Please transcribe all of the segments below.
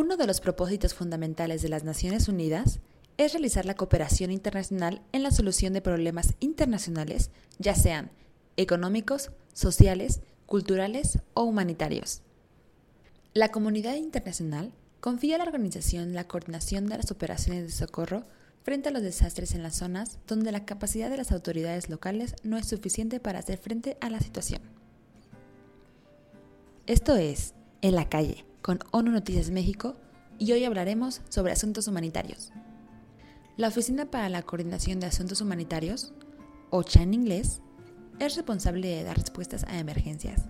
Uno de los propósitos fundamentales de las Naciones Unidas es realizar la cooperación internacional en la solución de problemas internacionales, ya sean económicos, sociales, culturales o humanitarios. La comunidad internacional confía a la organización la coordinación de las operaciones de socorro frente a los desastres en las zonas donde la capacidad de las autoridades locales no es suficiente para hacer frente a la situación. Esto es En la calle, con ONU Noticias México, y hoy hablaremos sobre asuntos humanitarios. La Oficina para la Coordinación de Asuntos Humanitarios, OCHA en inglés, es responsable de dar respuestas a emergencias.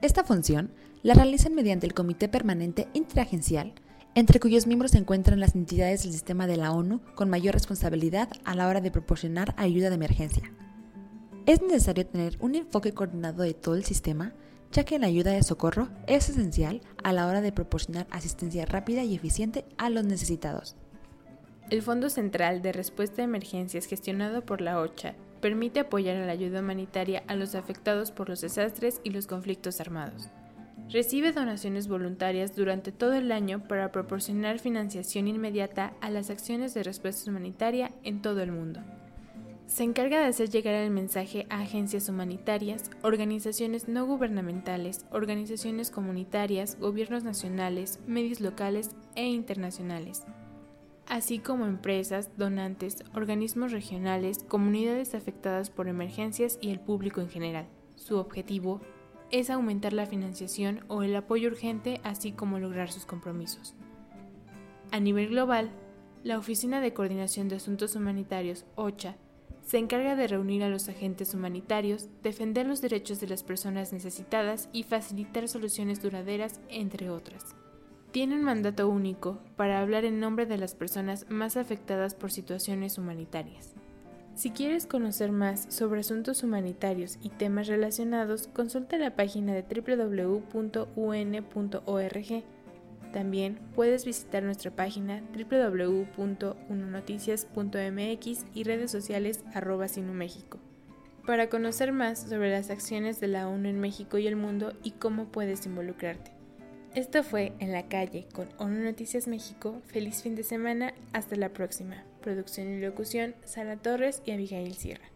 Esta función la realizan mediante el Comité Permanente Interagencial, entre cuyos miembros se encuentran las entidades del sistema de la ONU con mayor responsabilidad a la hora de proporcionar ayuda de emergencia. Es necesario tener un enfoque coordinado de todo el sistema, ya que la ayuda de socorro es esencial a la hora de proporcionar asistencia rápida y eficiente a los necesitados. El Fondo Central de Respuesta a Emergencias gestionado por la OCHA permite apoyar la ayuda humanitaria a los afectados por los desastres y los conflictos armados. Recibe donaciones voluntarias durante todo el año para proporcionar financiación inmediata a las acciones de respuesta humanitaria en todo el mundo. Se encarga de hacer llegar el mensaje a agencias humanitarias, organizaciones no gubernamentales, organizaciones comunitarias, gobiernos nacionales, medios locales e internacionales así como empresas, donantes, organismos regionales, comunidades afectadas por emergencias y el público en general. Su objetivo es aumentar la financiación o el apoyo urgente, así como lograr sus compromisos. A nivel global, la Oficina de Coordinación de Asuntos Humanitarios, OCHA, se encarga de reunir a los agentes humanitarios, defender los derechos de las personas necesitadas y facilitar soluciones duraderas, entre otras tiene un mandato único para hablar en nombre de las personas más afectadas por situaciones humanitarias. Si quieres conocer más sobre asuntos humanitarios y temas relacionados, consulta la página de www.un.org. También puedes visitar nuestra página www.unonoticias.mx y redes sociales arroba México para conocer más sobre las acciones de la ONU en México y el mundo y cómo puedes involucrarte. Esto fue En la calle con ONU Noticias México. Feliz fin de semana. Hasta la próxima. Producción y locución, Sara Torres y Abigail Sierra.